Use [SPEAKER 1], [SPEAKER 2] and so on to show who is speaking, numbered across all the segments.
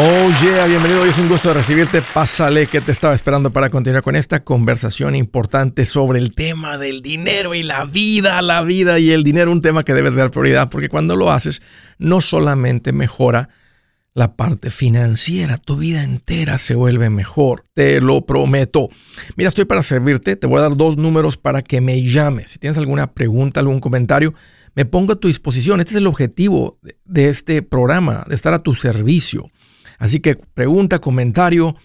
[SPEAKER 1] Oh yeah, bienvenido. Hoy es un gusto recibirte. Pásale que te estaba esperando para continuar con esta conversación importante sobre el tema del dinero y la vida, la vida y el dinero, un tema que debes dar prioridad porque cuando lo haces no solamente mejora la parte financiera, tu vida entera se vuelve mejor, te lo prometo. Mira, estoy para servirte, te voy a dar dos números para que me llames. Si tienes alguna pregunta, algún comentario, me pongo a tu disposición. Este es el objetivo de este programa, de estar a tu servicio. Así que pregunta, comentario.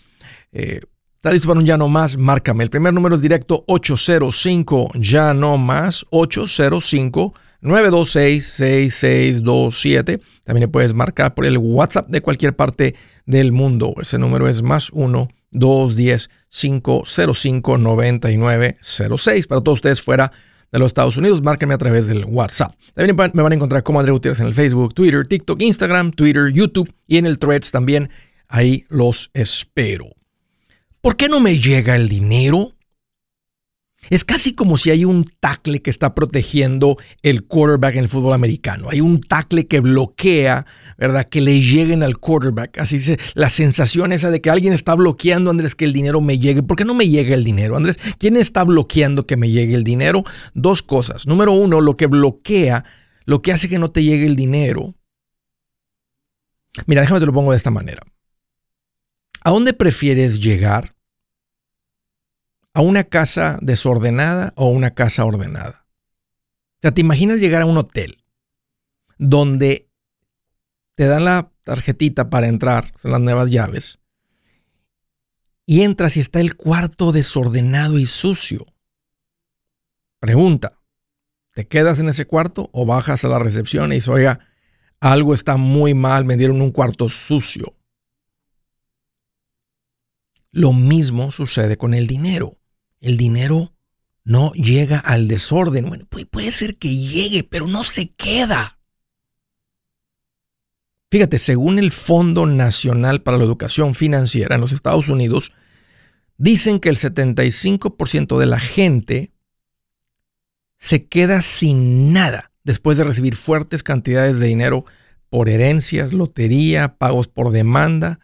[SPEAKER 1] Eh, ¿Está listo para un ya no más? Márcame. El primer número es directo 805 ya no más 805 926 6627. También le puedes marcar por el WhatsApp de cualquier parte del mundo. Ese número es más 1 210 505 9906. Para todos ustedes fuera de los Estados Unidos, márquenme a través del WhatsApp. También me van a encontrar como André Gutiérrez en el Facebook, Twitter, TikTok, Instagram, Twitter, YouTube y en el Threads también. Ahí los espero. ¿Por qué no me llega el dinero? Es casi como si hay un tackle que está protegiendo el quarterback en el fútbol americano. Hay un tackle que bloquea, ¿verdad? Que le lleguen al quarterback. Así se, la sensación esa de que alguien está bloqueando, Andrés, que el dinero me llegue. ¿Por qué no me llega el dinero, Andrés? ¿Quién está bloqueando que me llegue el dinero? Dos cosas. Número uno, lo que bloquea, lo que hace que no te llegue el dinero. Mira, déjame te lo pongo de esta manera. ¿A dónde prefieres llegar? A una casa desordenada o una casa ordenada. O sea, te imaginas llegar a un hotel donde te dan la tarjetita para entrar, son las nuevas llaves, y entras y está el cuarto desordenado y sucio. Pregunta, ¿te quedas en ese cuarto o bajas a la recepción y dices, oiga, algo está muy mal, me dieron un cuarto sucio? Lo mismo sucede con el dinero el dinero no llega al desorden. Bueno, puede, ser que llegue, pero no se queda. Fíjate, según el Fondo Nacional para la Educación Financiera en los Estados Unidos, dicen que el 75% de la gente se queda sin nada después de recibir fuertes cantidades de dinero por herencias, lotería, pagos por demanda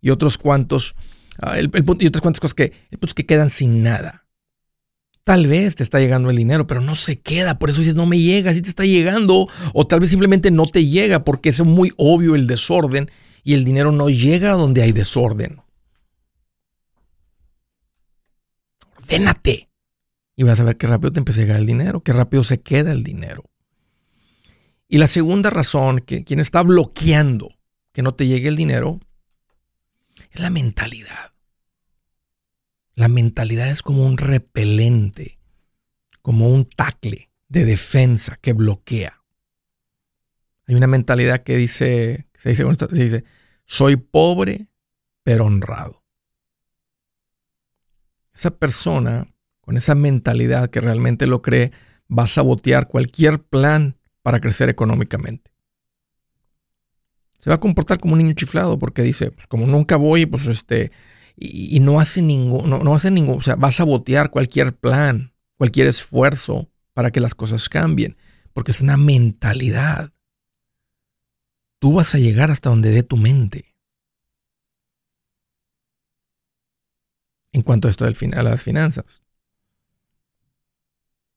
[SPEAKER 1] y otros cuantos Ah, el, y otras cuantas cosas que, pues, que quedan sin nada. Tal vez te está llegando el dinero, pero no se queda. Por eso dices, no me llega, sí te está llegando. O tal vez simplemente no te llega porque es muy obvio el desorden y el dinero no llega donde hay desorden. Ordénate. Y vas a ver qué rápido te empieza a llegar el dinero, qué rápido se queda el dinero. Y la segunda razón, que quien está bloqueando que no te llegue el dinero, es la mentalidad. La mentalidad es como un repelente, como un tacle de defensa que bloquea. Hay una mentalidad que dice, se dice, se dice, soy pobre pero honrado. Esa persona con esa mentalidad que realmente lo cree va a sabotear cualquier plan para crecer económicamente se va a comportar como un niño chiflado porque dice, pues como nunca voy, pues este, y, no hace ningún, no, hace ningún, o sea, va a sabotear cualquier plan, cualquier esfuerzo para que las cosas cambien, porque es una mentalidad. Tú vas a llegar hasta donde dé tu mente. En cuanto a esto del a las finanzas.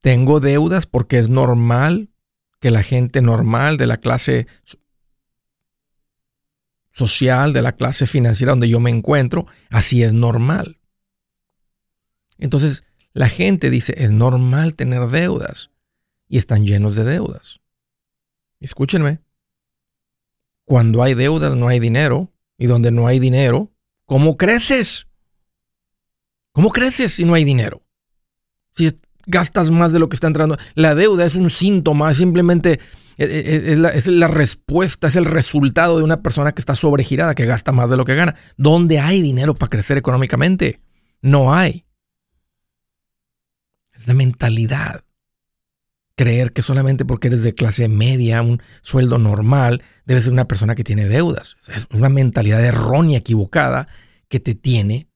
[SPEAKER 1] Tengo deudas porque es normal que la gente normal de la clase social, de la clase financiera donde yo me encuentro, así es normal. Entonces, la gente dice, es normal tener deudas y están llenos de deudas. Escúchenme, cuando hay deudas no hay dinero y donde no hay dinero, ¿cómo creces? ¿Cómo creces si no hay dinero? Si gastas más de lo que está entrando, la deuda es un síntoma, simplemente es, la, respuesta, es el resultado de una persona que está sobregirada, que gasta más de lo que gana. ¿Dónde hay dinero para crecer económicamente? No hay. Es la mentalidad. Creer que solamente porque eres de clase media, un sueldo normal, debes ser una persona que tiene deudas. Es una mentalidad errónea, equivocada, que te tiene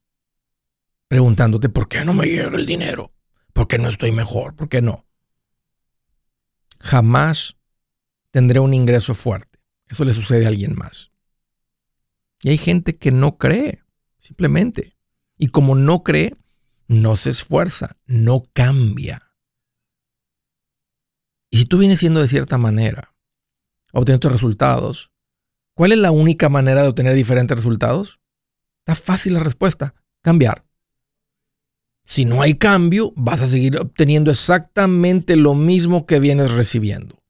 [SPEAKER 1] preguntándote por qué no me llega el dinero, por qué no estoy mejor, por qué no. Jamás tendré un ingreso fuerte. Eso le sucede a alguien más. Y hay gente que no cree, simplemente. Y como no cree, no se esfuerza, no cambia. Y si tú vienes siendo de cierta manera, obteniendo resultados, ¿cuál es la única manera de obtener diferentes resultados? Está fácil la respuesta, cambiar. Si no hay cambio, vas a seguir obteniendo exactamente lo mismo que vienes recibiendo.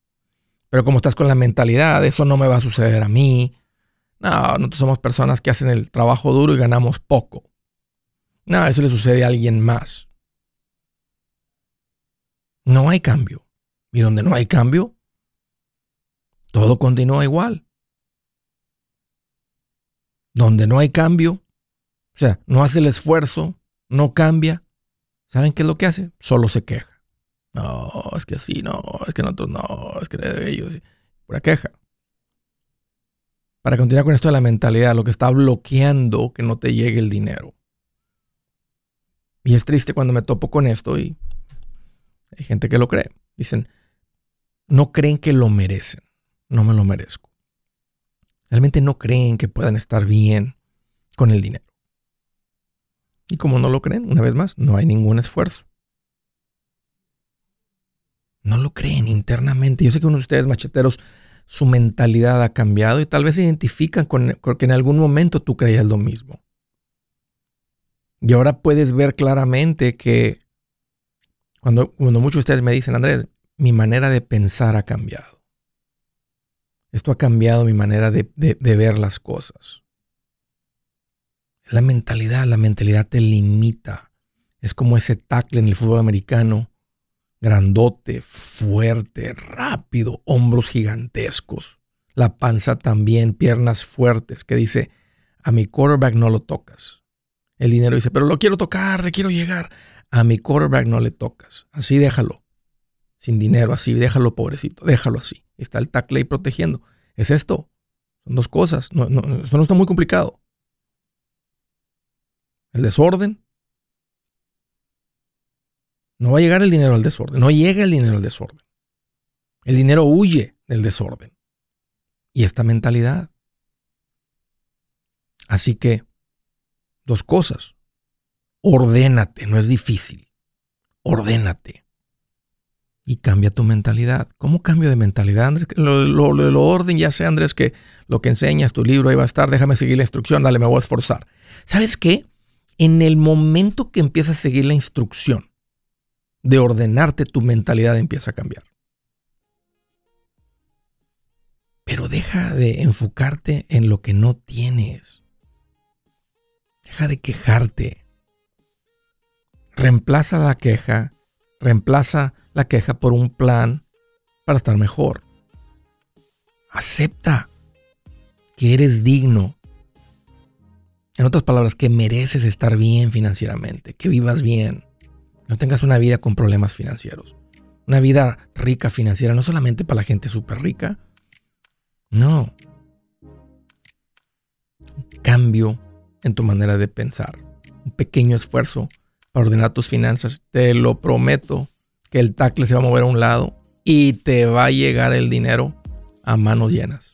[SPEAKER 1] Pero como estás con la mentalidad, eso no me va a suceder a mí. No, nosotros somos personas que hacen el trabajo duro y ganamos poco. No, eso le sucede a alguien más. No hay cambio. Y donde no hay cambio, todo continúa igual. Donde no hay cambio, o sea, no hace el esfuerzo, no cambia, ¿saben qué es lo que hace? Solo se queja. No, es que así, no, es que nosotros no, es que ellos, pura queja. Para continuar con esto de la mentalidad, lo que está bloqueando que no te llegue el dinero. Y es triste cuando me topo con esto y hay gente que lo cree. Dicen, no creen que lo merecen, no me lo merezco. Realmente no creen que puedan estar bien con el dinero. Y como no lo creen, una vez más, no hay ningún esfuerzo no lo creen internamente. Yo sé que uno de ustedes, macheteros, su mentalidad ha cambiado y tal vez se identifican con, que en algún momento tú creías lo mismo. Y ahora puedes ver claramente que cuando, cuando muchos de ustedes me dicen, Andrés, mi manera de pensar ha cambiado. Esto ha cambiado mi manera de, de ver las cosas. La mentalidad, la mentalidad te limita. Es como ese tackle en el fútbol americano grandote, fuerte, rápido, hombros gigantescos, la panza también, piernas fuertes, que dice, a mi quarterback no lo tocas. El dinero dice, pero lo quiero tocar, le quiero llegar. A mi quarterback no le tocas. Así déjalo. Sin dinero, así, déjalo pobrecito, déjalo así. Está el tackle ahí protegiendo. Es esto. Son dos cosas. No, esto no está muy complicado. El desorden no va a llegar el dinero al desorden. No llega el dinero al desorden. El dinero huye del desorden. Y esta mentalidad. Así que, dos cosas. Ordénate, no es difícil. Ordénate. Y cambia tu mentalidad. ¿Cómo cambio de mentalidad, Andrés? Lo, lo, orden, ya sé, Andrés, que lo que enseñas, tu libro ahí va a estar, déjame seguir la instrucción, dale, me voy a esforzar. ¿Sabes qué? En el momento que empiezas a seguir la instrucción, de ordenarte, tu mentalidad empieza a cambiar. Pero deja de enfocarte en lo que no tienes. Deja de quejarte. Reemplaza la queja, reemplaza la queja por un plan para estar mejor. Acepta que eres digno. En otras palabras, que mereces estar bien financieramente, que vivas bien no tengas una vida con problemas financieros. Una vida rica financiera, no solamente para la gente súper rica. No. cambio en tu manera de pensar. Un pequeño esfuerzo para ordenar tus finanzas. Te lo prometo que el tacle se va a mover a un lado y te va a llegar el dinero a manos llenas.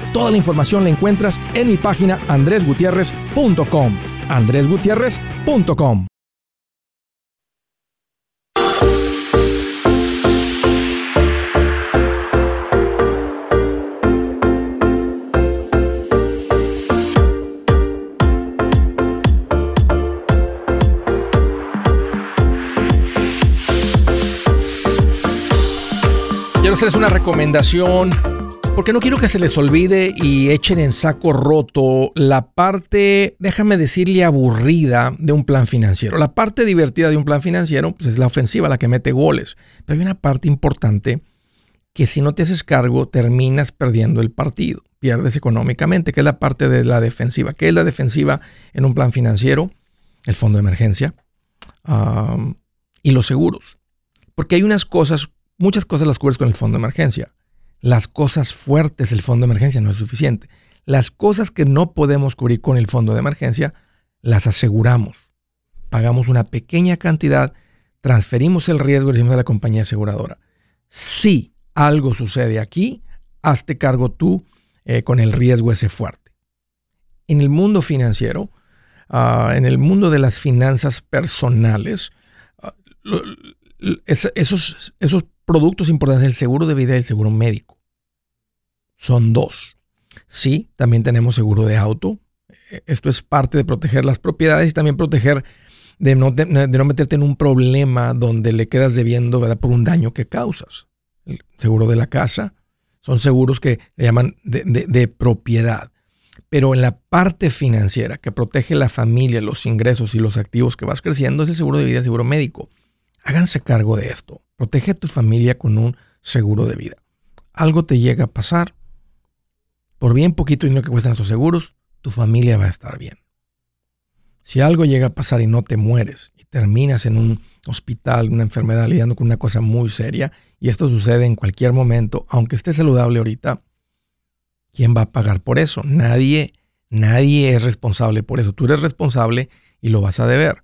[SPEAKER 1] Toda la información la encuentras en mi página andresgutierrez.com. andresgutierrez.com. Quiero hacerles una recomendación porque no quiero que se les olvide y echen en saco roto la parte, déjame decirle, aburrida de un plan financiero. La parte divertida de un plan financiero pues, es la ofensiva, la que mete goles. Pero hay una parte importante que si no te haces cargo terminas perdiendo el partido, pierdes económicamente, que es la parte de la defensiva. ¿Qué es la defensiva en un plan financiero? El fondo de emergencia y los seguros. Porque hay unas cosas, muchas cosas las cubres con el fondo de emergencia las cosas fuertes del fondo de emergencia no es suficiente. Las cosas que no podemos cubrir con el fondo de emergencia, las aseguramos. Pagamos una pequeña cantidad, transferimos el riesgo y decimos a la compañía aseguradora. Si algo sucede aquí, hazte cargo tú eh, con el riesgo ese fuerte. En el mundo financiero, ah, en el mundo de las finanzas personales, esos, esos productos importantes, el seguro de vida y el seguro médico. Son dos. Sí, también tenemos seguro de auto. E, esto es parte de proteger las propiedades y también proteger de no, de, no meterte en un problema donde le quedas debiendo ¿verdad? por un daño que causas. El seguro de la casa son seguros que le llaman de, de propiedad. Pero en la parte financiera que protege la familia, los ingresos y los activos que vas creciendo es el seguro de vida el seguro médico. Háganse cargo de esto. Protege a tu familia con un seguro de vida. Algo te llega a pasar, por bien poquito dinero que cuestan esos seguros, tu familia va a estar bien. Si algo llega a pasar y no te mueres y terminas en un hospital, una enfermedad, lidiando con una cosa muy seria, y esto sucede en cualquier momento, aunque estés saludable ahorita, ¿quién va a pagar por eso? Nadie, nadie es responsable por eso. Tú eres responsable y lo vas a deber.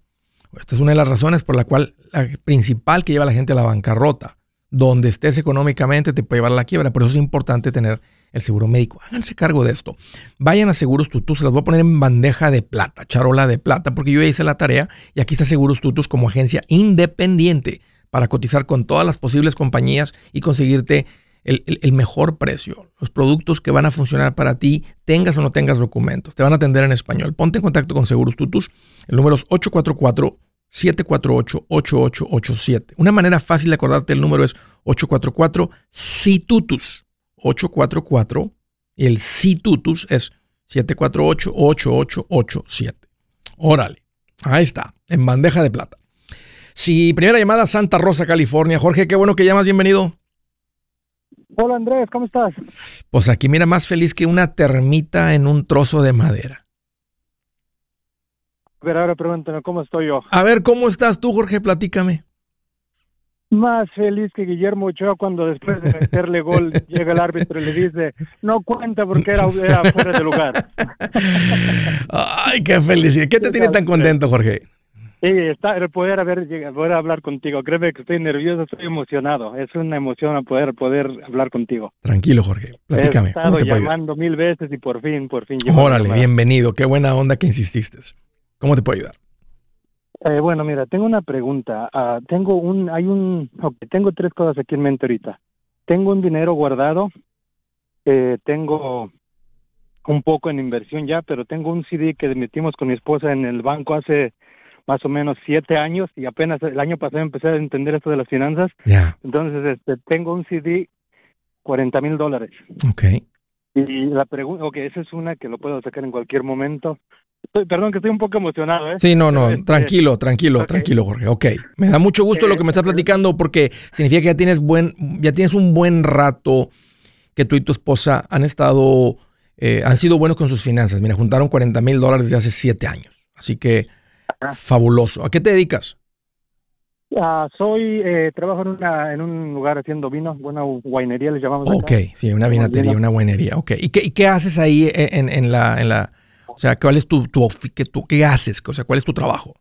[SPEAKER 1] Esta es una de las razones por la cual la principal que lleva a la gente a la bancarrota. Donde estés económicamente te puede llevar a la quiebra. Por eso es importante tener el seguro médico. Háganse cargo de esto. Vayan a Seguros Tutus, se las voy a poner en bandeja de plata, charola de plata, porque yo ya hice la tarea y aquí está Seguros Tutus como agencia independiente para cotizar con todas las posibles compañías y conseguirte el, el, mejor precio, los productos que van a funcionar para ti, tengas o no tengas documentos. Te van a atender en español. Ponte en contacto con Seguros Tutus. El número es 844 748-8887. Una manera fácil de acordarte el número es 844 situtus 844 y el situtus es 748-8887. Órale, ahí está, en bandeja de plata. Si primera llamada Santa Rosa, California. Jorge, qué bueno que llamas, bienvenido.
[SPEAKER 2] Hola Andrés, ¿cómo estás?
[SPEAKER 1] Pues aquí mira más feliz que una termita en un trozo de madera.
[SPEAKER 2] Ver, ahora pregúntame, ¿cómo estoy yo?
[SPEAKER 1] A ver, ¿cómo estás tú, Jorge? Platícame.
[SPEAKER 2] Más feliz que Guillermo Ochoa cuando después de meterle gol llega el árbitro y le dice, no cuenta porque era, fuera de lugar.
[SPEAKER 1] Ay, qué felicidad. ¿Qué te tiene tan contento, Jorge?
[SPEAKER 2] Sí, está el poder haber poder hablar contigo. Créeme que estoy nervioso, estoy emocionado. Es una emoción poder poder hablar contigo.
[SPEAKER 1] Tranquilo, Jorge. Platícame.
[SPEAKER 2] He estado llamando mil veces y por fin, por fin.
[SPEAKER 1] Órale, bienvenido. Qué buena onda que insististe. ¿Cómo te puedo ayudar?
[SPEAKER 2] Eh, bueno, mira, tengo una pregunta. Uh, tengo un, hay un, okay, tengo tres cosas aquí en mente ahorita. Tengo un dinero guardado, eh, tengo un poco en inversión ya, pero tengo un CD que metimos con mi esposa en el banco hace más o menos siete años y apenas el año pasado empecé a entender esto de las finanzas.
[SPEAKER 1] Yeah.
[SPEAKER 2] Entonces, este, tengo un CD, 40 mil dólares.
[SPEAKER 1] Okay
[SPEAKER 2] Y la pregunta, ok, esa es una que lo puedo sacar en cualquier momento. perdón, que estoy un poco emocionado, ¿eh?
[SPEAKER 1] Sí, no, no, este, tranquilo, tranquilo, tranquilo, Jorge. Ok, me da mucho gusto lo que me estás platicando porque significa que ya tienes, buen, ya tienes un buen rato que tú y tu esposa han estado, eh, han sido buenos con sus finanzas. Mira, juntaron 40 mil dólares desde hace siete años. Así que, fabuloso. ¿A qué te dedicas?
[SPEAKER 2] Ah, soy, eh, trabajo en, una, en un lugar haciendo vino, una guainería le llamamos.
[SPEAKER 1] Ok, sí, una vinatería, una guainería, ok. ¿Y qué, y qué haces ahí en, en, la, en la, o sea, cuál es tu, tu, qué, tu, qué haces? O sea, ¿cuál es tu trabajo?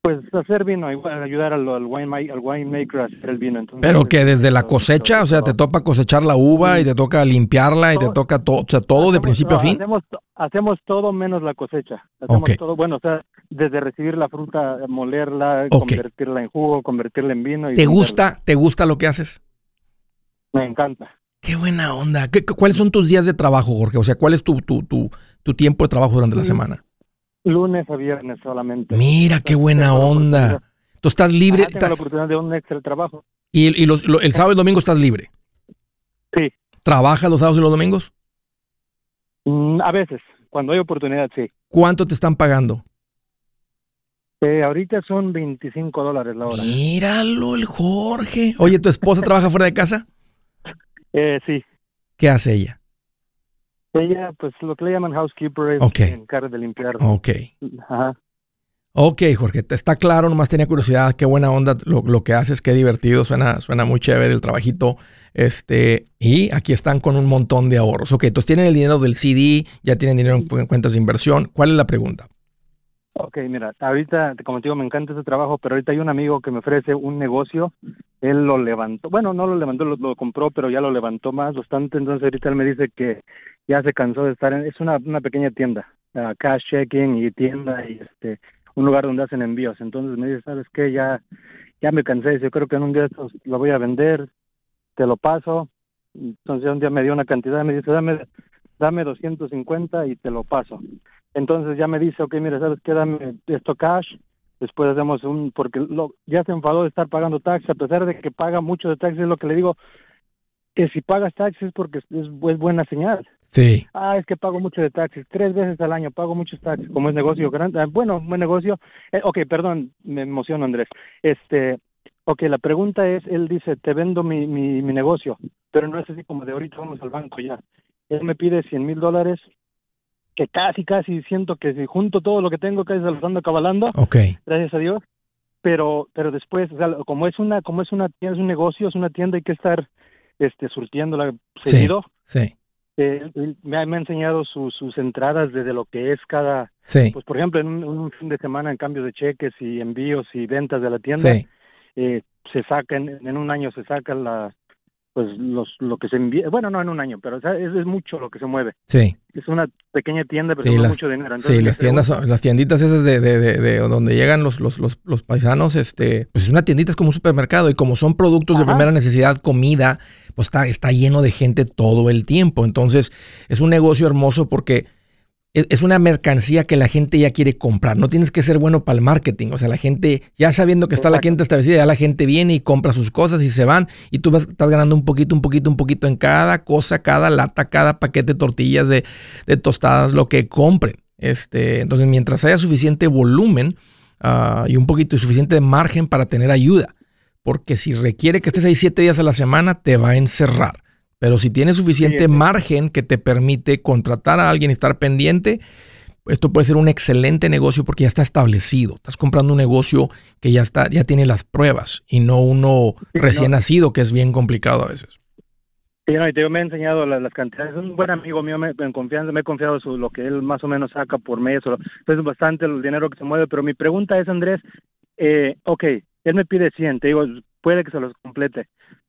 [SPEAKER 2] Pues hacer vino, ayudar al, al, winemaker a hacer el vino.
[SPEAKER 1] Pero que desde la cosecha, o sea, te toca cosechar la uva y te toca limpiarla y te toca todo, o sea, todo de principio a fin.
[SPEAKER 2] Hacemos, hacemos todo menos la cosecha. Hacemos todo, bueno, o sea, desde recibir la fruta, molerla, convertirla en jugo, convertirla en vino.
[SPEAKER 1] ¿Te gusta, te gusta lo que haces?
[SPEAKER 2] Me encanta.
[SPEAKER 1] Qué buena onda. ¿Qué, ¿Cuáles son tus días de trabajo, Jorge? O sea, ¿cuál es tu, tu, tu, tu tiempo de trabajo durante la semana?
[SPEAKER 2] Lunes a viernes solamente.
[SPEAKER 1] Mira, qué buena onda. Tú estás libre.
[SPEAKER 2] tengo la oportunidad de un extra trabajo.
[SPEAKER 1] ¿Y, y los, el sábado y el domingo estás libre?
[SPEAKER 2] Sí.
[SPEAKER 1] ¿Trabajas los sábados y los domingos?
[SPEAKER 2] Mm, a veces, cuando hay oportunidad, sí.
[SPEAKER 1] ¿Cuánto te están pagando?
[SPEAKER 2] Eh, ahorita son 25 dólares la hora.
[SPEAKER 1] Míralo, el Jorge. Oye, ¿tu esposa trabaja fuera de casa?
[SPEAKER 2] Eh, sí.
[SPEAKER 1] ¿Qué hace ella?
[SPEAKER 2] Ella, pues lo que le llaman housekeeper, es okay. encarga de limpiar.
[SPEAKER 1] Ok. Ajá. Ok, Jorge, está claro, nomás tenía curiosidad, qué buena onda lo, lo, que haces, qué divertido, suena, suena muy chévere el trabajito. Este, y aquí están con un montón de ahorros. Ok, entonces tienen el dinero del CD, ya tienen dinero en cuentas de inversión. ¿Cuál es la pregunta?
[SPEAKER 2] Ok, mira, ahorita, como te digo, me encanta ese trabajo, pero ahorita hay un amigo que me ofrece un negocio, él lo levantó, bueno, no lo levantó, lo, compró, pero ya lo levantó más bastante, entonces ahorita él me dice que ya se cansó de estar en, es una, pequeña tienda, cash checking y tienda y este, un lugar donde hacen envíos, entonces me dice, ¿sabes qué? Ya, ya me cansé, yo creo que en un día lo voy a vender, te lo paso, entonces un día me dio una cantidad, me dice, dame, dame 250 y te lo paso. Entonces ya me dice, ok, mira, ¿sabes qué? Dame esto cash, después hacemos un, porque lo, ya se enfadó de estar pagando taxes, a pesar de que paga mucho de taxes, es lo que le digo, que si pagas taxes porque es, es, buena señal.
[SPEAKER 1] Sí.
[SPEAKER 2] Ah, es que pago mucho de taxes, tres veces al año pago muchos taxes, como es negocio grande, ah, bueno, buen negocio. Eh, ok, perdón, me emociono Andrés. Este, ok, la pregunta es, él dice, te vendo mi, mi, mi negocio, pero no es así como de ahorita vamos al banco ya. Él me pide 100 mil dólares que casi, casi siento que si junto todo lo que tengo, casi se lo ando cabalando.
[SPEAKER 1] Ok.
[SPEAKER 2] Gracias a Dios. Pero, pero después, o sea, como es una, como es una tienda, es un negocio, es una tienda, hay que estar, este, surtiéndola seguido.
[SPEAKER 1] Sí.
[SPEAKER 2] Eh, me, ha, me, ha, enseñado sus entradas desde lo que es cada,
[SPEAKER 1] sí.
[SPEAKER 2] pues por ejemplo, en un, fin de semana en cambio de cheques y envíos y ventas de la tienda,
[SPEAKER 1] sí.
[SPEAKER 2] eh, se sacan, en un año se saca la, pues los lo que se envía, bueno, no en un año, pero o sea, es, es, mucho lo que se mueve.
[SPEAKER 1] Sí.
[SPEAKER 2] Es una pequeña tienda, pero sí, las, mucho dinero.
[SPEAKER 1] Entonces, sí, las tiendas, son, las tienditas esas de, de, de, de, donde llegan los, los, los, los, paisanos, este, pues una tiendita es como un supermercado y como son productos Ajá. de primera necesidad, comida, pues está, está lleno de gente todo el tiempo. Entonces, es un negocio hermoso porque es una mercancía que la gente ya quiere comprar. No tienes que ser bueno para el marketing. O sea, la gente, ya sabiendo que está la gente establecida, ya la gente viene y compra sus cosas y se van. Y tú vas, estás ganando un poquito, un poquito, un poquito en cada cosa, cada lata, cada paquete de tortillas, de, de tostadas, lo que compren. Este, entonces, mientras haya suficiente volumen uh, y un poquito y suficiente margen para tener ayuda. Porque si requiere que estés ahí siete días a la semana, te va a encerrar. Pero si tienes suficiente sí, margen que te permite contratar a alguien y estar pendiente, esto puede ser un excelente negocio porque ya está establecido. Estás comprando un negocio que ya está, ya tiene las pruebas y no uno sí, recién no. nacido, que es bien complicado a veces.
[SPEAKER 2] Sí, no, y te, yo me he enseñado las, las, cantidades. Es un buen amigo mío, me, en confianza, me he confiado su, lo que él más o menos saca por mes. O, es bastante el dinero que se mueve. Pero mi pregunta es, Andrés, eh, ok, él me pide 100, te digo, puede que se los complete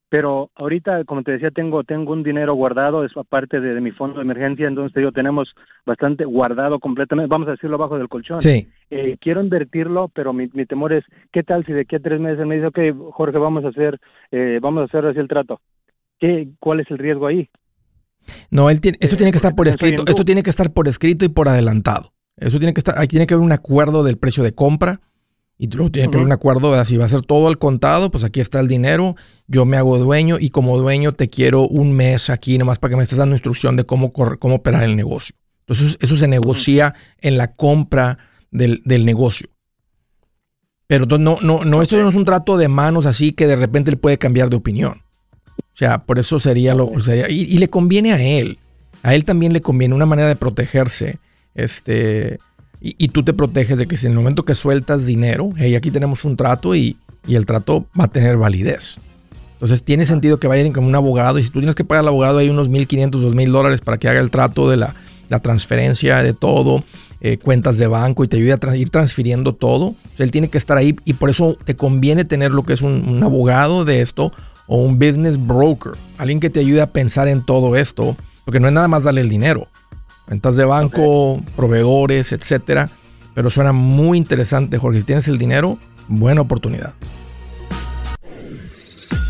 [SPEAKER 2] pero ahorita, como te decía, tengo tengo un dinero guardado, es aparte de, de, mi fondo de emergencia, entonces digo, tenemos bastante guardado completamente, vamos a decirlo abajo del colchón.
[SPEAKER 1] Sí.
[SPEAKER 2] Eh, quiero invertirlo, pero mi, mi temor es, ¿qué tal si de aquí a tres meses me dice, ok, Jorge, vamos a hacer, eh, vamos a hacer así el trato? ¿Qué, ¿Cuál es el riesgo ahí?
[SPEAKER 1] No, él tiene, eso tiene que estar por escrito, esto tiene que estar por escrito y por adelantado. Eso tiene que estar, ahí tiene que haber un acuerdo del precio de compra Y luego tiene que haber un acuerdo de si va a ser todo al contado, pues aquí está el dinero, yo me hago dueño y como dueño te quiero un mes aquí nomás para que me estés dando instrucción de cómo, cómo operar el negocio. Entonces eso se negocia en la compra del, negocio. Pero no, no, no, eso no es un trato de manos así que de repente le puede cambiar de opinión. O sea, por eso sería lo sería, y, le conviene a él. A él también le conviene una manera de protegerse. Este, y, tú te proteges de que si en el momento que sueltas dinero, hey, aquí tenemos un trato y, y el trato va a tener validez. Entonces tiene sentido que vayan como un abogado y si tú tienes que pagar al abogado hay unos 1.500, 2.000 dólares para que haga el trato de la, la transferencia de todo, eh, cuentas de banco y te ayude a ir transfiriendo todo. él tiene que estar ahí y por eso te conviene tener lo que es un, abogado de esto o un business broker, alguien que te ayude a pensar en todo esto, porque no es nada más darle el dinero. Cuentas de banco, proveedores, etcétera. Pero suena muy interesante, Jorge. Si tienes el dinero, buena oportunidad.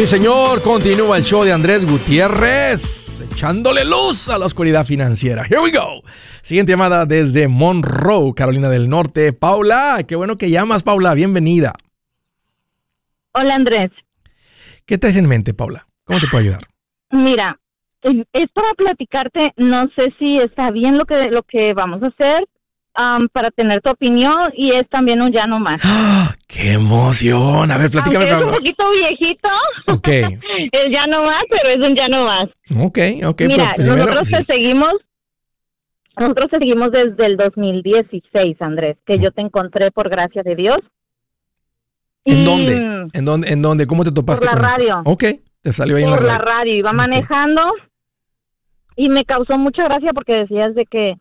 [SPEAKER 1] Sí, señor, continúa el show de Andrés Gutiérrez, echándole luz a la oscuridad financiera. Here we go. Siguiente llamada desde Monroe, Carolina del Norte. Paula, qué bueno que llamas, Paula, bienvenida.
[SPEAKER 3] Hola, Andrés.
[SPEAKER 1] ¿Qué traes en mente, Paula? ¿Cómo te puedo ayudar?
[SPEAKER 3] Mira, es para platicarte, no sé si está bien lo que, lo que vamos a hacer, para tener tu opinión y es también un ya no más.
[SPEAKER 1] ¡Ah! ¡Qué emoción! A ver, platícame.
[SPEAKER 3] es un poquito viejito.
[SPEAKER 1] Ok.
[SPEAKER 3] es ya no más, pero es un ya no más.
[SPEAKER 1] Ok, ok.
[SPEAKER 3] Mira, nosotros te seguimos, nosotros te seguimos desde el 2016, Andrés, que yo te encontré por gracia de Dios.
[SPEAKER 1] ¿En dónde? ¿En dónde? ¿En dónde? ¿Cómo te topaste
[SPEAKER 3] por la radio.
[SPEAKER 1] Ok, te salió ahí en la
[SPEAKER 3] radio.
[SPEAKER 1] Por la
[SPEAKER 3] radio, iba manejando y me causó mucha gracia porque decías de que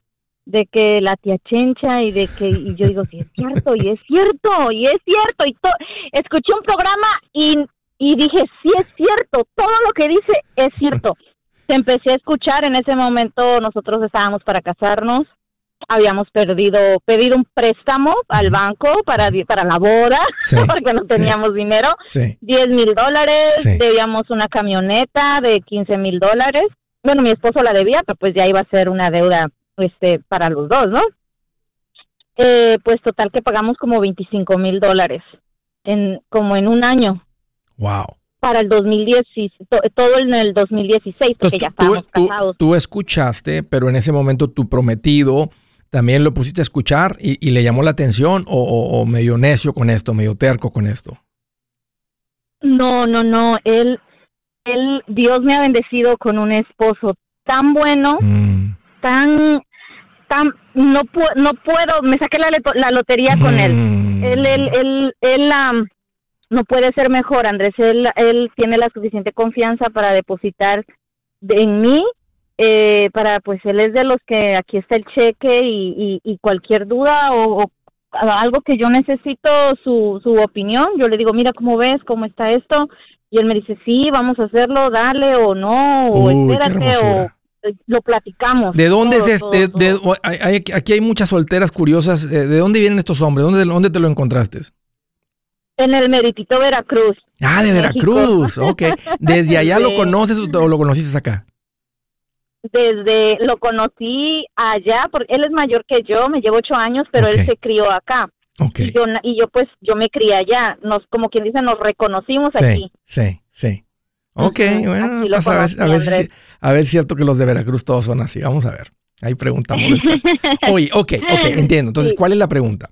[SPEAKER 3] de que la tía Chencha y de que y yo digo sí es cierto y es cierto y es cierto y escuché un programa y, y dije sí es cierto todo lo que dice es cierto te empecé a escuchar en ese momento nosotros estábamos para casarnos habíamos perdido pedido un préstamo al banco para para la boda porque no teníamos dinero diez mil dólares debíamos una camioneta de quince mil dólares. Bueno mi esposo la debía pero pues ya iba a ser una deuda este, para los dos, ¿no? Eh, pues total que pagamos como 25 mil dólares, en, como en un año.
[SPEAKER 1] Wow.
[SPEAKER 3] Para el 2016, todo en el 2016, porque ya estábamos
[SPEAKER 1] tú,
[SPEAKER 3] casados.
[SPEAKER 1] Tú, escuchaste, pero en ese momento tu prometido también lo pusiste a escuchar y, le llamó la atención o, medio necio con esto, medio terco con esto.
[SPEAKER 3] No, no, no. Él, él, Dios me ha bendecido con un esposo tan bueno, mm. tan no, no puedo, me saqué la, la lotería con él. Mm. Él, él, él, él no puede ser mejor, Andrés. Él, él tiene la suficiente confianza para depositar en mí. Eh, para, pues él es de los que aquí está el cheque y, y, cualquier duda o, algo que yo necesito su, su opinión, yo le digo, mira cómo ves, cómo está esto. Y él me dice, sí, vamos a hacerlo, dale o no, o espérate, o lo platicamos.
[SPEAKER 1] ¿De dónde es este? De, aquí hay muchas solteras curiosas. Eh, ¿De dónde vienen estos hombres? ¿Dónde, dónde te lo encontraste?
[SPEAKER 3] En el Meritito Veracruz.
[SPEAKER 1] Ah, de Veracruz, ok. ¿Desde allá lo conoces o lo conociste acá?
[SPEAKER 3] Desde, lo conocí allá, porque él es mayor que yo, me llevo ocho años, pero él se crió acá.
[SPEAKER 1] Ok.
[SPEAKER 3] Y yo, y yo pues, yo me crié allá. Nos, como quien dice, nos reconocimos
[SPEAKER 1] Sí,
[SPEAKER 3] aquí.
[SPEAKER 1] sí, sí. Ok, bueno, pues a, ver, a, ver si, a ver cierto que los de Veracruz todos son así. Vamos a ver. Ahí preguntamos después. Oye, ok, ok, entiendo. Entonces,
[SPEAKER 3] Sí.
[SPEAKER 1] ¿cuál es la pregunta?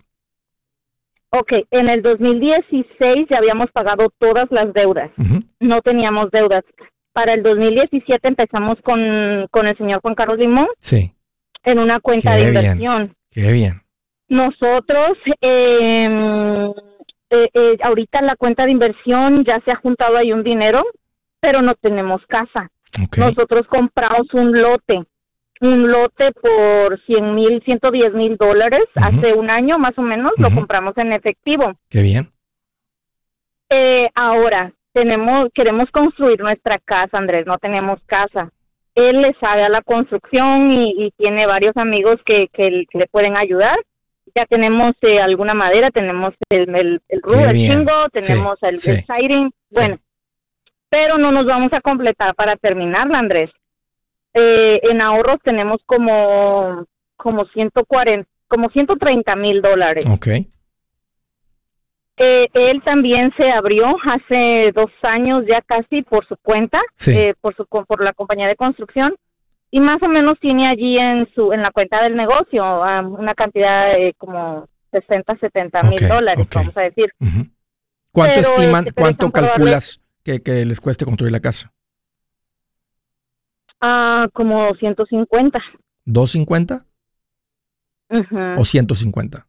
[SPEAKER 3] Ok, en el 2016 ya habíamos pagado todas las deudas. No teníamos deudas. Para el 2017 empezamos con, con el señor Juan Carlos Limón
[SPEAKER 1] Sí,
[SPEAKER 3] en una cuenta
[SPEAKER 1] Qué
[SPEAKER 3] de
[SPEAKER 1] bien.
[SPEAKER 3] inversión.
[SPEAKER 1] qué bien.
[SPEAKER 3] Nosotros, eh, eh, eh, ahorita la cuenta de inversión ya se ha juntado ahí un dinero, pero no tenemos casa. Nosotros compramos un lote, un lote por 100 mil, 110 mil dólares hace un año más o menos, lo compramos en efectivo.
[SPEAKER 1] qué bien.
[SPEAKER 3] Eh, ahora, tenemos, queremos construir nuestra casa, Andrés, no tenemos casa. Él le sabe a la construcción y, y tiene varios amigos que, que le pueden ayudar. Ya tenemos eh, alguna madera, tenemos el, el, el
[SPEAKER 1] Qué
[SPEAKER 3] el chingo, tenemos
[SPEAKER 1] Sí,
[SPEAKER 3] el,
[SPEAKER 1] sí.
[SPEAKER 3] el siding, bueno. Pero no nos vamos a completar para terminarla, Andrés. Eh, en ahorros tenemos como, como 140, como 130 mil dólares.
[SPEAKER 1] Ok,
[SPEAKER 3] Eh, él también se abrió hace dos años ya casi por su cuenta,
[SPEAKER 1] Sí.
[SPEAKER 3] eh, por su por la compañía de construcción y más o menos tiene allí en su en la cuenta del negocio una cantidad de como 60, 70 mil dólares, vamos a decir.
[SPEAKER 1] ¿Cuánto
[SPEAKER 3] Pero,
[SPEAKER 1] estiman,
[SPEAKER 3] este,
[SPEAKER 1] cuánto calculas que, que les cueste construir la casa?
[SPEAKER 3] Ah, como 150.
[SPEAKER 1] ¿250
[SPEAKER 3] Ujú.
[SPEAKER 1] o 150?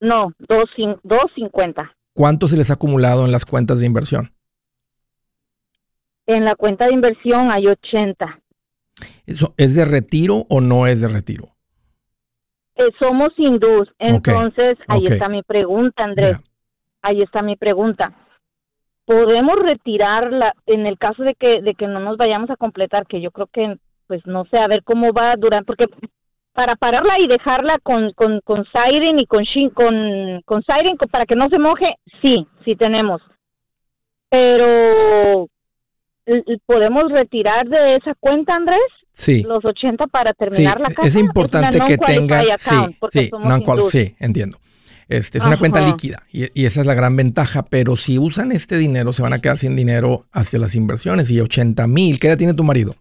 [SPEAKER 3] No, dos cin- 250.
[SPEAKER 1] ¿Cuánto se les ha acumulado en las cuentas de inversión?
[SPEAKER 3] En la cuenta de inversión hay 80.
[SPEAKER 1] ¿Eso ¿Es de retiro o no es de retiro?
[SPEAKER 3] Eh, somos hindús, entonces ahí está mi pregunta, Andrés. Ahí está mi pregunta. ¿Podemos retirarla en el caso de que de que no nos vayamos a completar? Que yo creo que, pues no sé, a ver cómo va a durar, porque para pararla y dejarla con con con siren y con shin, con con siren para que no se moje, sí, sí tenemos. Pero ¿l- l- podemos retirar de esa cuenta, Andrés,
[SPEAKER 1] Sí.
[SPEAKER 3] los 80 para
[SPEAKER 1] Sí,
[SPEAKER 3] terminar la casa.
[SPEAKER 1] es importante
[SPEAKER 3] una
[SPEAKER 1] que tengan, sí, sí, sí, entiendo. Este, es una cuenta líquida y, y esa es la gran ventaja, pero si usan este dinero se van a quedar sin dinero hacia las inversiones y 80 mil, ¿qué edad tiene tu marido?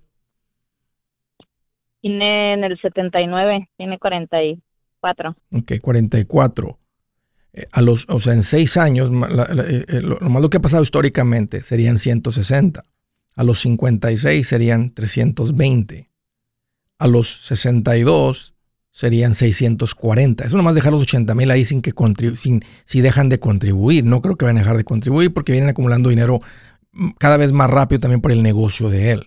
[SPEAKER 3] Tiene en el 79, tiene 44.
[SPEAKER 1] Ok, 44. Eh, a los, o sea, en seis años, la- la- eh, eh, lo, lo más lo que ha pasado históricamente serían 160. A los 56 serían 320. A los 62 serían 640. Eso nomás dejar los 80 mil ahí sin que sin si dejan de contribuir. No creo que van a dejar de contribuir porque vienen acumulando dinero mm, cada vez más rápido también por el negocio de él.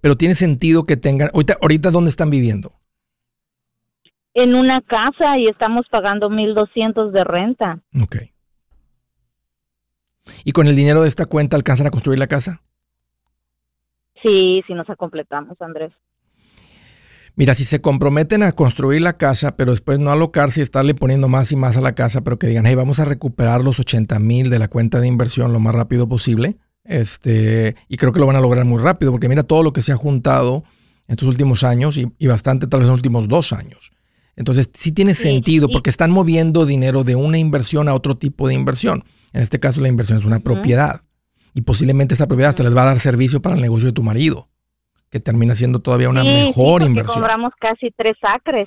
[SPEAKER 1] Pero tiene sentido que tengan. Ahorita, ahorita ¿dónde están viviendo?
[SPEAKER 3] En una casa y estamos pagando 1.200 de renta.
[SPEAKER 1] Ok. ¿Y con el dinero de esta cuenta alcanzan a construir la casa?
[SPEAKER 3] Sí, sí nos completamos, Andrés.
[SPEAKER 1] Mira, si se comprometen a construir la casa, pero después no alocarse y estarle poniendo más y más a la casa, pero que digan, hey, vamos a recuperar los 80 mil de la cuenta de inversión lo más rápido posible. Este, y creo que lo van a lograr muy rápido, porque mira todo lo que se ha juntado en estos últimos años y, y bastante tal vez en los últimos dos años. Entonces, sí tiene sentido, porque están moviendo dinero de una inversión a otro tipo de inversión. En este caso, la inversión es una propiedad. Y posiblemente esa propiedad hasta les va a dar servicio para el negocio de tu marido, que termina siendo todavía una
[SPEAKER 3] Sí, sí,
[SPEAKER 1] mejor
[SPEAKER 3] porque
[SPEAKER 1] inversión.
[SPEAKER 3] compramos casi tres acres.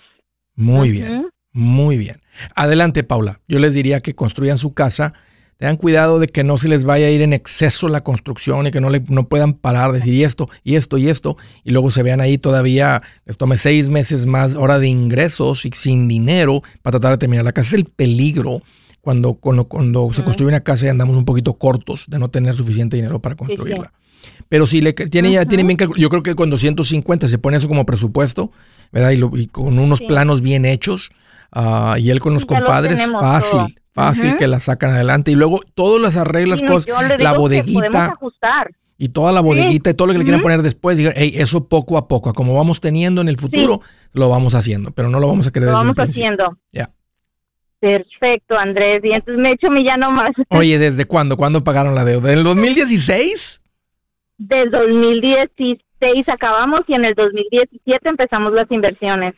[SPEAKER 1] Muy bien, muy bien. Adelante, Paula. Yo les diría que construyan su casa. Tengan cuidado de que no se les vaya a ir en exceso la construcción y que no, le, no puedan parar, decir y esto, y esto, y esto, y luego se vean ahí todavía, les tome seis meses más ahora de ingresos y sin dinero para tratar de terminar la casa. Es el peligro cuando, cuando, cuando se construye una casa y andamos un poquito cortos de no tener suficiente dinero para construirla. Pero si le tiene ya
[SPEAKER 3] Ujú.
[SPEAKER 1] tienen bien yo creo que con 250 se pone eso como presupuesto, ¿verdad? Y, lo- y con unos
[SPEAKER 3] Sí.
[SPEAKER 1] planos bien hechos, ah, y él con los
[SPEAKER 3] Sí, ya lo
[SPEAKER 1] compadres,
[SPEAKER 3] tenemos
[SPEAKER 1] fácil,
[SPEAKER 3] todo.
[SPEAKER 1] fácil
[SPEAKER 3] Ujú.
[SPEAKER 1] que la sacan adelante. Y luego todas las arreglas,
[SPEAKER 3] Sí, no,
[SPEAKER 1] cosas, la bodeguita
[SPEAKER 3] ajustar.
[SPEAKER 1] y toda la bodeguita y todo lo que le quieran
[SPEAKER 3] Ujú.
[SPEAKER 1] poner después, digan, hey, eso poco a poco, como vamos teniendo en el futuro, lo vamos haciendo, pero no lo vamos a querer
[SPEAKER 3] Lo
[SPEAKER 1] desde
[SPEAKER 3] vamos haciendo.
[SPEAKER 1] Ya.
[SPEAKER 3] Perfecto, Andrés. Y entonces me echo mi ya nomás.
[SPEAKER 1] Oye, ¿desde cuándo? ¿Cuándo pagaron la deuda? ¿En el 2016?
[SPEAKER 3] Del 2016 acabamos y en el 2017 empezamos las inversiones.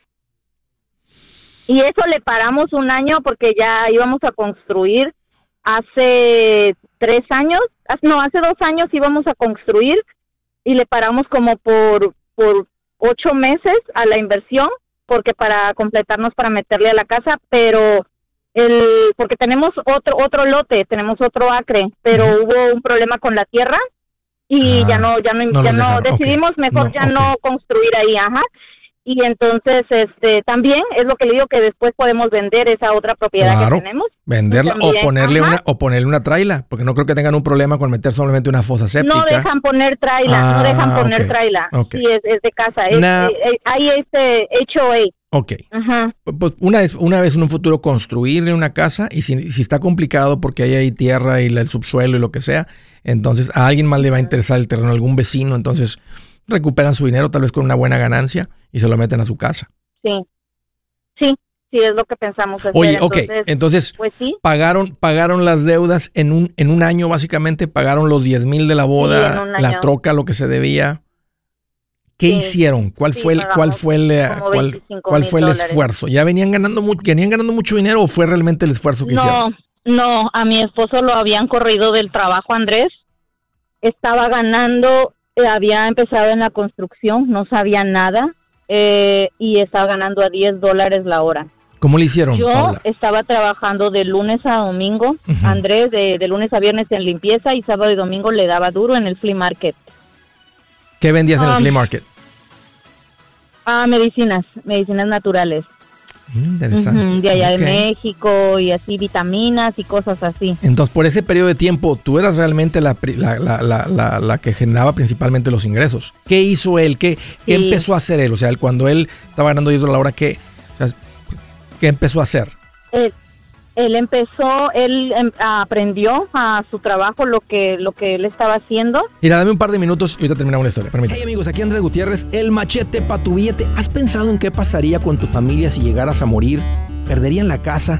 [SPEAKER 3] Y eso le paramos un año porque ya íbamos a construir hace tres años, no, hace dos años íbamos a construir y le paramos como por, por ocho meses a la inversión porque para completarnos para meterle a la casa, pero el porque tenemos otro otro lote, tenemos otro acre, pero hubo un problema con la tierra y ya ah, no ya no, ya no decidimos mejor ya no construir ahí, ajá y entonces este también es lo que le digo que después podemos vender esa otra propiedad que tenemos.
[SPEAKER 1] venderla o ponerle una o ponerle una traila porque no creo que tengan un problema con meter solamente una fosa séptica.
[SPEAKER 3] no dejan poner traila no dejan poner traila sí es, de casa es, eh, eh, hay este HOA
[SPEAKER 1] Ok. Ajá. Pues una vez, una vez en un futuro construirle una casa y si, si está complicado porque hay ahí tierra y el subsuelo y lo que sea, entonces a alguien más le va a interesar el terreno, algún vecino, entonces recuperan su dinero tal vez con una buena ganancia y se lo meten a su casa.
[SPEAKER 3] Sí, sí, sí, es lo que pensamos hacer.
[SPEAKER 1] Oye, ok, entonces, pues pagaron, pagaron las deudas en un, en un año básicamente, pagaron los 10 mil de la boda, la troca, lo que se debía. ¿Qué hicieron? ¿Cuál fue el, cuál fue el, cuál, cuál fue el esfuerzo? ¿Ya venían ganando mucho, venían ganando mucho dinero o fue realmente el esfuerzo que hicieron?
[SPEAKER 3] No, no, a mi esposo lo habían corrido del trabajo, Andrés. Estaba ganando había empezado en la construcción, no sabía nada eh, y estaba ganando a 10 dólares la hora.
[SPEAKER 1] ¿Cómo le hicieron?
[SPEAKER 3] Yo estaba trabajando de lunes a domingo, Andrés, de, lunes a viernes en limpieza y sábado y domingo le daba duro en el flea market.
[SPEAKER 1] ¿Qué vendías en el um, flea market?
[SPEAKER 3] Ah, medicinas, medicinas naturales.
[SPEAKER 1] Interesante.
[SPEAKER 3] de allá de México y así vitaminas y cosas así.
[SPEAKER 1] Entonces, por ese periodo de tiempo, tú eras realmente la, la, que generaba principalmente los ingresos. ¿Qué hizo él? ¿Qué, empezó a hacer él? O sea, cuando él estaba ganando 10 a la hora, ¿qué, ¿qué empezó a hacer?
[SPEAKER 3] Eh, él empezó, él em, aprendió a su trabajo lo que, lo que él estaba haciendo.
[SPEAKER 1] Mira, dame un par de minutos y ahorita terminamos la historia.
[SPEAKER 4] Permítame. Hey amigos, aquí Andrés Gutiérrez, el machete para tu billete. ¿Has pensado en qué pasaría con tu familia si llegaras a morir? ¿Perderían la casa?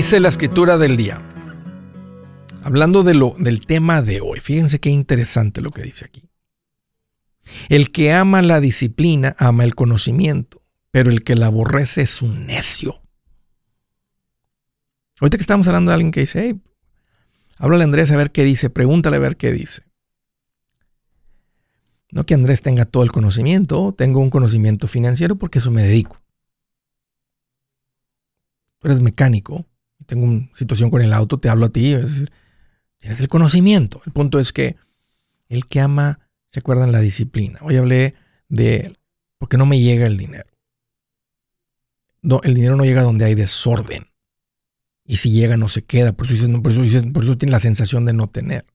[SPEAKER 1] Dice la escritura del día. Hablando de lo, del tema de hoy, fíjense qué interesante lo que dice aquí. El que ama la disciplina ama el conocimiento, pero el que la aborrece es un necio. Ahorita que estamos hablando de alguien que dice, hey, háblale a Andrés a ver qué dice, pregúntale a ver qué dice. No que Andrés tenga todo el conocimiento, tengo un conocimiento financiero porque eso me dedico. Tú eres mecánico, tengo una situación con el auto, te hablo a ti, es tienes el conocimiento. El punto es que el que ama, se acuerdan la disciplina. Hoy hablé de porque no me llega el dinero. No, el dinero no llega donde hay desorden. Y si llega, no se queda. Por eso, por eso, por eso tiene la sensación de no tener.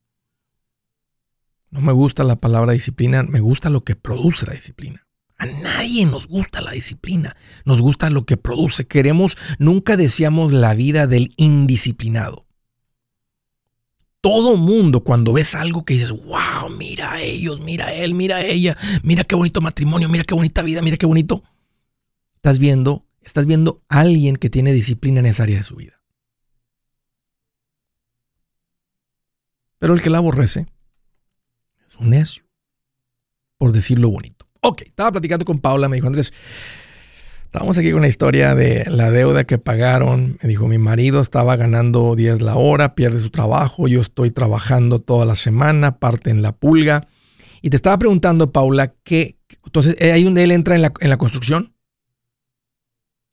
[SPEAKER 1] No me gusta la palabra disciplina, me gusta lo que produce la disciplina. A nadie nos gusta la disciplina, nos gusta lo que produce. Queremos, nunca deseamos la vida del indisciplinado. Todo mundo cuando ves algo que dices, wow, mira a ellos, mira a él, mira a ella, mira qué bonito matrimonio, mira qué bonita vida, mira qué bonito. Estás viendo, estás viendo a alguien que tiene disciplina en esa área de su vida. Pero el que la aborrece es un necio, por decirlo bonito. Ok, estaba platicando con Paula, me dijo Andrés, Estamos aquí con la historia de la deuda que pagaron. Me dijo, mi marido estaba ganando 10 la hora, pierde su trabajo, yo estoy trabajando toda la semana, parte en la pulga. Y te estaba preguntando, Paula, ¿qué? Entonces, ¿hay donde él entra en la, en la construcción?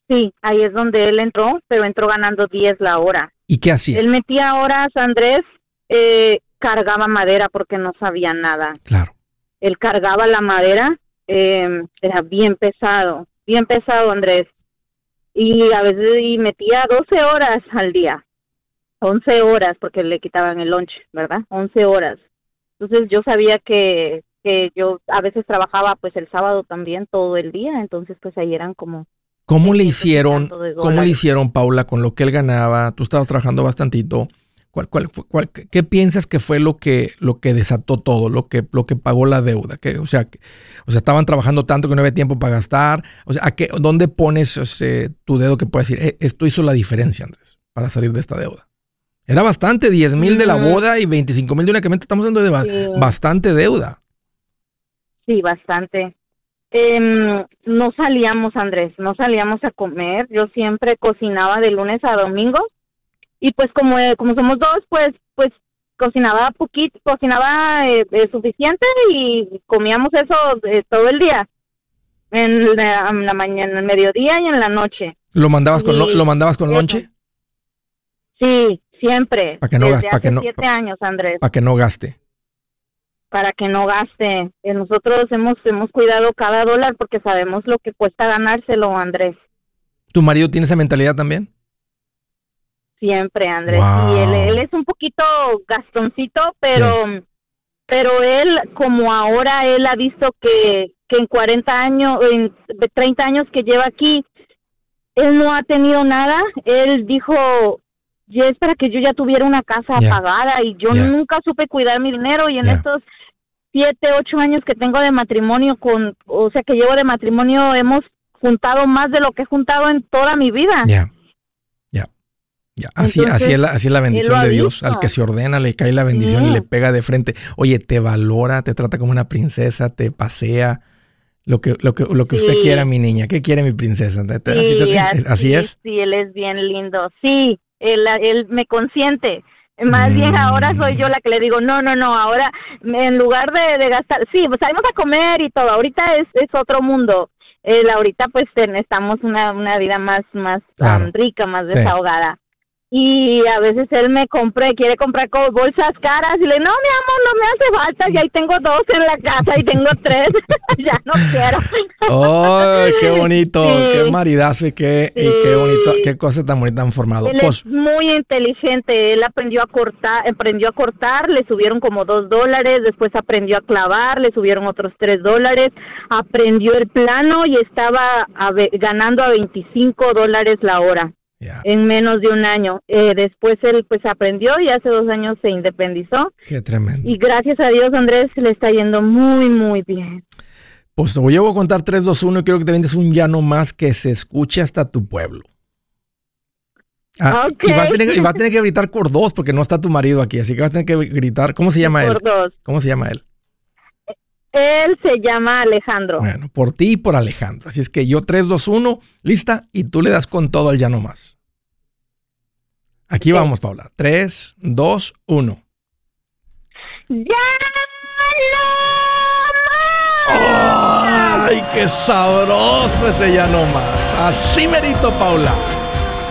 [SPEAKER 3] Sí, ahí es donde él entró, pero entró ganando 10 la hora.
[SPEAKER 1] ¿Y qué hacía?
[SPEAKER 3] Él metía horas, Andrés, eh, cargaba madera porque no sabía nada.
[SPEAKER 1] Claro.
[SPEAKER 3] Él cargaba la madera, eh, era bien pesado bien pesado, Andrés. Y a veces y metía 12 horas al día, 11 horas, porque le quitaban el lunch, ¿verdad? 11 horas. Entonces yo sabía que, que yo a veces trabajaba pues el sábado también todo el día, entonces pues ahí eran como...
[SPEAKER 1] ¿Cómo le hicieron, cómo le hicieron, Paula, con lo que él ganaba? Tú estabas trabajando bastantito. ¿Cuál, cuál, cuál, ¿Qué piensas que fue lo que, lo que desató todo, lo que, lo que pagó la deuda? Que, o, sea, o sea, estaban trabajando tanto que no había tiempo para gastar. O sea, ¿a qué, ¿dónde pones tu dedo que puede decir, eh, esto hizo la diferencia, Andrés, para salir de esta deuda? Era bastante, 10 mil de la boda y 25 mil de una que estamos hablando de bastante deuda.
[SPEAKER 3] Sí, bastante. Em, no salíamos, Andrés, no salíamos a comer. Yo siempre cocinaba de lunes a domingo y pues como eh, como somos dos pues pues cocinaba poquito cocinaba eh, eh, suficiente y comíamos eso todo el día. En la, mañana en el mediodía y en la noche.
[SPEAKER 1] Lo mandabas con lo, mandabas con lonche
[SPEAKER 3] sí siempre.
[SPEAKER 1] Para que no para que no
[SPEAKER 3] siete años Andrés.
[SPEAKER 1] para que no gaste.
[SPEAKER 3] Para que no gaste. Nosotros hemos hemos cuidado cada dólar porque sabemos lo que cuesta ganárselo Andrés.
[SPEAKER 1] Tu marido tiene esa mentalidad también
[SPEAKER 3] siempre, Andrés. Y él, es un poquito gastoncito, pero, pero él, como ahora él ha visto que, que en 40 años, en 30 años que lleva aquí, él no ha tenido nada. Él dijo, ya es para que yo ya tuviera una casa pagada y yo nunca supe cuidar mi dinero y en estos siete, ocho años que tengo de matrimonio con, o sea, que llevo de matrimonio, hemos juntado más de lo que he juntado en toda mi vida.
[SPEAKER 1] Así, así, es la, así es la bendición de Dios. Al que se ordena le cae la bendición y le pega de frente. Oye, te valora, te trata como una princesa, te pasea. Lo que, lo que, lo que usted quiera, mi niña. ¿Qué quiere mi princesa?
[SPEAKER 3] así, es. Sí, él es bien lindo. Sí, él, él me consiente. Más bien ahora soy yo la que le digo, no, no, no, ahora en lugar de, gastar, sí, pues salimos a comer y todo, ahorita es, es otro mundo. él ahorita pues estamos una, una vida más, más rica, más desahogada y a veces él me compra, quiere comprar bolsas caras y le no, mi amor, no me hace falta, ya tengo dos en la casa y tengo tres, ya no quiero.
[SPEAKER 1] ¡Ay, qué bonito! ¡Qué maridazo y qué, y qué bonito! ¡Qué cosa tan bonita han formado!
[SPEAKER 3] Él pues, es muy inteligente, él aprendió a cortar, aprendió a cortar, le subieron como dos dólares, después aprendió a clavar, le subieron otros tres dólares, aprendió el plano y estaba ganando a 25 dólares la hora en menos de un año. Eh, después él pues aprendió y hace dos años se independizó.
[SPEAKER 1] Qué tremendo.
[SPEAKER 3] Y gracias a Dios, Andrés, le está yendo muy, muy bien.
[SPEAKER 1] Pues te voy a contar 3, 2, 1 y quiero que te vendes un llano más que se escuche hasta tu pueblo. Ah, y, vas a tener, que gritar por dos porque no está tu marido aquí, así que vas a tener que gritar. ¿Cómo se llama él? ¿Cómo se llama él?
[SPEAKER 3] Él se llama Alejandro.
[SPEAKER 1] Bueno, por ti y por Alejandro. Así es que yo 3, 2, 1, lista, y tú le das con todo al ya no más. Aquí vamos, Paula. 3, 2, 1.
[SPEAKER 3] ¡Ya
[SPEAKER 1] ¡Ay, qué sabroso ese ya no más! Así merito, Paula.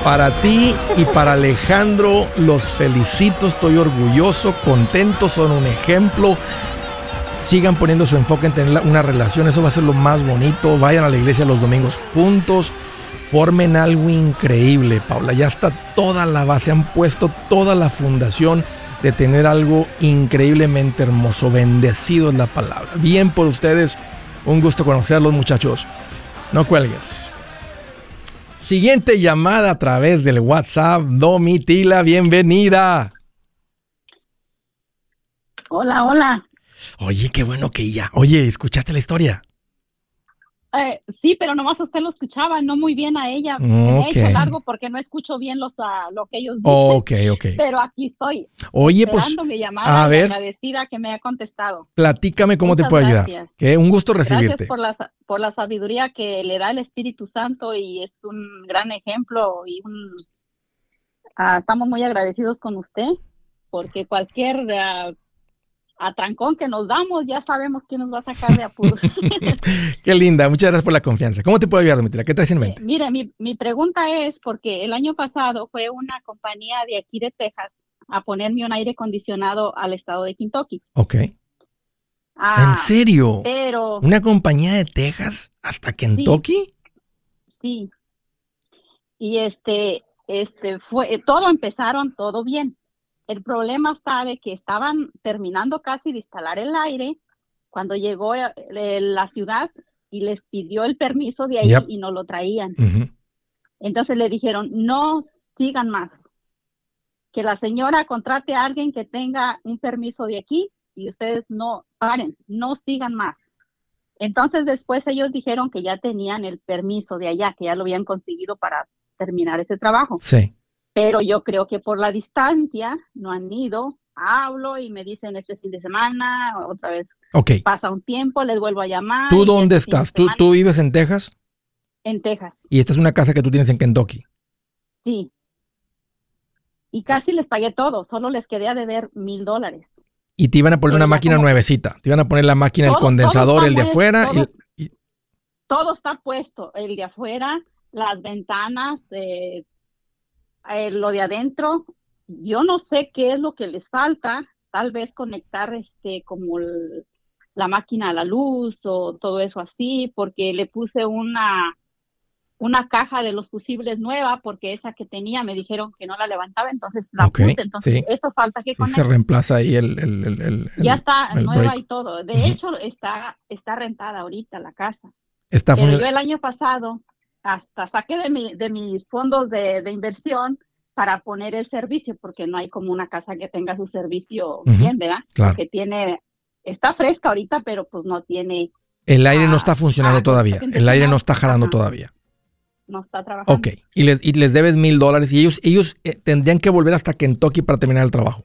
[SPEAKER 1] Para ti y para Alejandro, los felicito, estoy orgulloso, contento, son un ejemplo sigan poniendo su enfoque en tener una relación, eso va a ser lo más bonito, vayan a la iglesia los domingos juntos, formen algo increíble, Paula, ya está toda la base, han puesto toda la fundación de tener algo increíblemente hermoso, bendecido es la palabra. Bien por ustedes, un gusto conocerlos muchachos, no cuelgues. Siguiente llamada a través del WhatsApp, Domitila, bienvenida.
[SPEAKER 5] Hola, hola.
[SPEAKER 1] Oye, qué bueno que ya. Oye, ¿escuchaste la historia?
[SPEAKER 5] Eh, sí, pero nomás usted lo escuchaba, no muy bien a ella. Me ha hecho largo porque no escucho bien los, uh, lo que ellos dicen.
[SPEAKER 1] Ok, ok.
[SPEAKER 5] Pero aquí estoy.
[SPEAKER 1] Oye, pues.
[SPEAKER 5] Mi llamada a ver. Agradecida que me ha contestado.
[SPEAKER 1] Platícame cómo te puedo ayudar. Que un gusto recibirte.
[SPEAKER 5] Gracias por la, por la sabiduría que le da el Espíritu Santo y es un gran ejemplo y un. Uh, estamos muy agradecidos con usted porque cualquier uh, a trancón que nos damos, ya sabemos quién nos va a sacar de apuros.
[SPEAKER 1] Qué linda, muchas gracias por la confianza. ¿Cómo te puedo ayudar, Domitila? ¿Qué traes en mente?
[SPEAKER 5] Eh, mire, mi, mi, pregunta es porque el año pasado fue una compañía de aquí de Texas a ponerme un aire acondicionado al estado de Kentucky.
[SPEAKER 1] Ok.
[SPEAKER 5] Ah,
[SPEAKER 1] ¿En serio?
[SPEAKER 5] Pero...
[SPEAKER 1] ¿Una compañía de Texas hasta Kentucky?
[SPEAKER 5] Sí. sí. Y este, este fue, todo empezaron todo bien el problema está de que estaban terminando casi de instalar el aire cuando llegó eh, la ciudad y les pidió el permiso de ahí y no lo traían. Entonces le dijeron, no sigan más. Que la señora contrate a alguien que tenga un permiso de aquí y ustedes no paren, no sigan más. Entonces después ellos dijeron que ya tenían el permiso de allá, que ya lo habían conseguido para terminar ese trabajo.
[SPEAKER 1] Sí
[SPEAKER 5] pero yo creo que por la distancia no han ido. Hablo y me dicen este fin de semana, otra vez
[SPEAKER 1] okay.
[SPEAKER 5] pasa un tiempo, les vuelvo a llamar.
[SPEAKER 1] ¿Tú dónde este estás? ¿Tú, ¿Tú vives en Texas?
[SPEAKER 5] En Texas.
[SPEAKER 1] ¿Y esta es una casa que tú tienes en Kentucky?
[SPEAKER 5] Sí. Y casi les pagué todo, solo les quedé a deber mil dólares.
[SPEAKER 1] Y te iban a poner una máquina nuevecita. Te iban a poner la máquina, el condensador, el de afuera. y...
[SPEAKER 5] todo está puesto, el de afuera, las ventanas, eh, eh, lo de adentro, yo no sé qué es lo que les falta, tal vez conectar este como la máquina a la luz o todo eso así, porque le puse una una caja de los fusibles nueva porque esa que tenía me dijeron que no la levantaba, entonces la puse, entonces eso falta que
[SPEAKER 1] se reemplaza ahí el, el, el,
[SPEAKER 5] ya está nueva y todo. De hecho está está rentada ahorita la casa.
[SPEAKER 1] Está
[SPEAKER 5] Pero yo el año pasado hasta saqué de, mi, de mis fondos de, inversión para poner el servicio, porque no hay como una casa que tenga su servicio bien, ¿verdad?
[SPEAKER 1] Claro.
[SPEAKER 5] Que tiene, está fresca ahorita, pero pues no tiene...
[SPEAKER 1] El aire no está funcionando todavía, el aire no está jalando todavía.
[SPEAKER 5] No está trabajando.
[SPEAKER 1] Ok, y les, y les debes mil dólares y ellos, ellos eh, tendrían que volver hasta Kentucky para terminar el trabajo.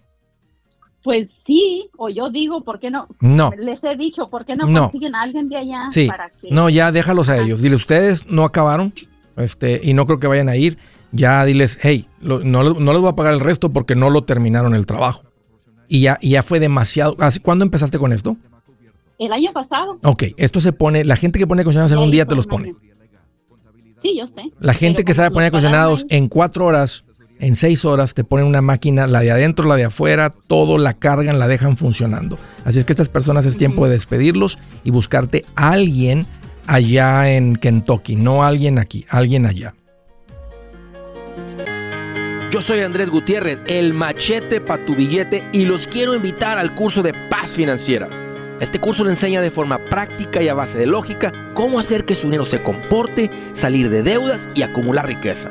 [SPEAKER 5] Pues sí, o yo digo, ¿por qué no?
[SPEAKER 1] No.
[SPEAKER 5] Les he dicho, ¿por qué no, consiguen a alguien de allá?
[SPEAKER 1] Sí. No, ya déjalos a ellos. Dile, ustedes no acabaron este, y no creo que vayan a ir. Ya diles, hey, no, no les voy a pagar el resto porque no lo terminaron el trabajo. Y ya, ya fue demasiado. ¿Cuándo empezaste con esto?
[SPEAKER 5] El año pasado.
[SPEAKER 1] Ok, esto se pone, la gente que pone acondicionados en un día te los pone.
[SPEAKER 5] Sí, yo sé.
[SPEAKER 1] La gente que sabe poner acondicionados en cuatro horas en seis horas te ponen una máquina, la de adentro, la de afuera, todo la cargan, la dejan funcionando. Así es que estas personas es tiempo de despedirlos y buscarte a alguien allá en Kentucky, no alguien aquí, alguien allá.
[SPEAKER 4] Yo soy Andrés Gutiérrez, el machete para tu billete y los quiero invitar al curso de paz financiera. Este curso le enseña de forma práctica y a base de lógica cómo hacer que su dinero se comporte, salir de deudas y acumular riqueza.